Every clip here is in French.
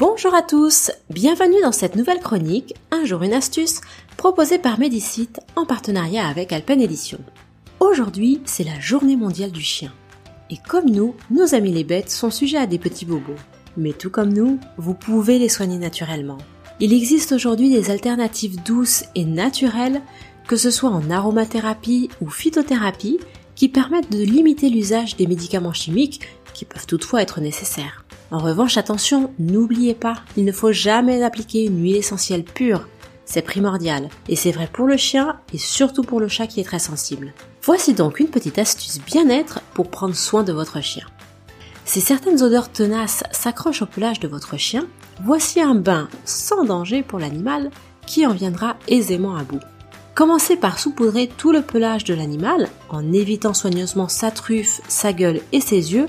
Bonjour à tous, bienvenue dans cette nouvelle chronique, Un jour une astuce, proposée par Medicite en partenariat avec Alpen Edition. Aujourd'hui, c'est la journée mondiale du chien. Et comme nous, nos amis les bêtes sont sujets à des petits bobos. Mais tout comme nous, vous pouvez les soigner naturellement. Il existe aujourd'hui des alternatives douces et naturelles, que ce soit en aromathérapie ou phytothérapie, qui permettent de limiter l'usage des médicaments chimiques qui peuvent toutefois être nécessaires. En revanche, attention, n'oubliez pas, il ne faut jamais appliquer une huile essentielle pure. C'est primordial, et c'est vrai pour le chien et surtout pour le chat qui est très sensible. Voici donc une petite astuce bien-être pour prendre soin de votre chien. Si certaines odeurs tenaces s'accrochent au pelage de votre chien, voici un bain sans danger pour l'animal qui en viendra aisément à bout. Commencez par saupoudrer tout le pelage de l'animal en évitant soigneusement sa truffe, sa gueule et ses yeux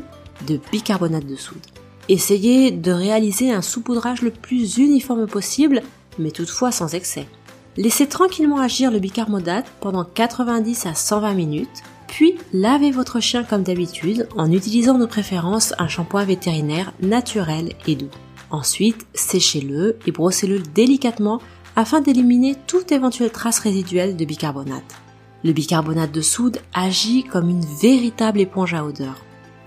de bicarbonate de soude. Essayez de réaliser un saupoudrage le plus uniforme possible, mais toutefois sans excès. Laissez tranquillement agir le bicarbonate pendant 90 à 120 minutes, puis lavez votre chien comme d'habitude en utilisant de préférence un shampoing vétérinaire naturel et doux. Ensuite, séchez-le et brossez-le délicatement afin d'éliminer toute éventuelle trace résiduelle de bicarbonate. Le bicarbonate de soude agit comme une véritable éponge à odeur.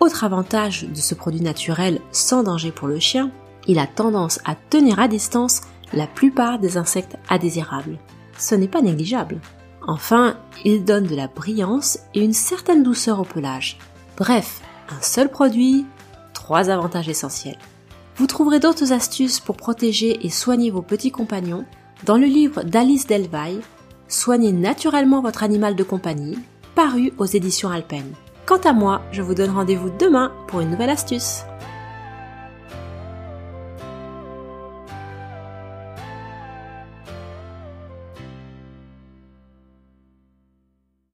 Autre avantage de ce produit naturel sans danger pour le chien, il a tendance à tenir à distance la plupart des insectes indésirables. Ce n'est pas négligeable. Enfin, il donne de la brillance et une certaine douceur au pelage. Bref, un seul produit, trois avantages essentiels. Vous trouverez d'autres astuces pour protéger et soigner vos petits compagnons dans le livre d'Alice Delvaille, Soignez naturellement votre animal de compagnie, paru aux éditions Alpen. Quant à moi, je vous donne rendez-vous demain pour une nouvelle astuce.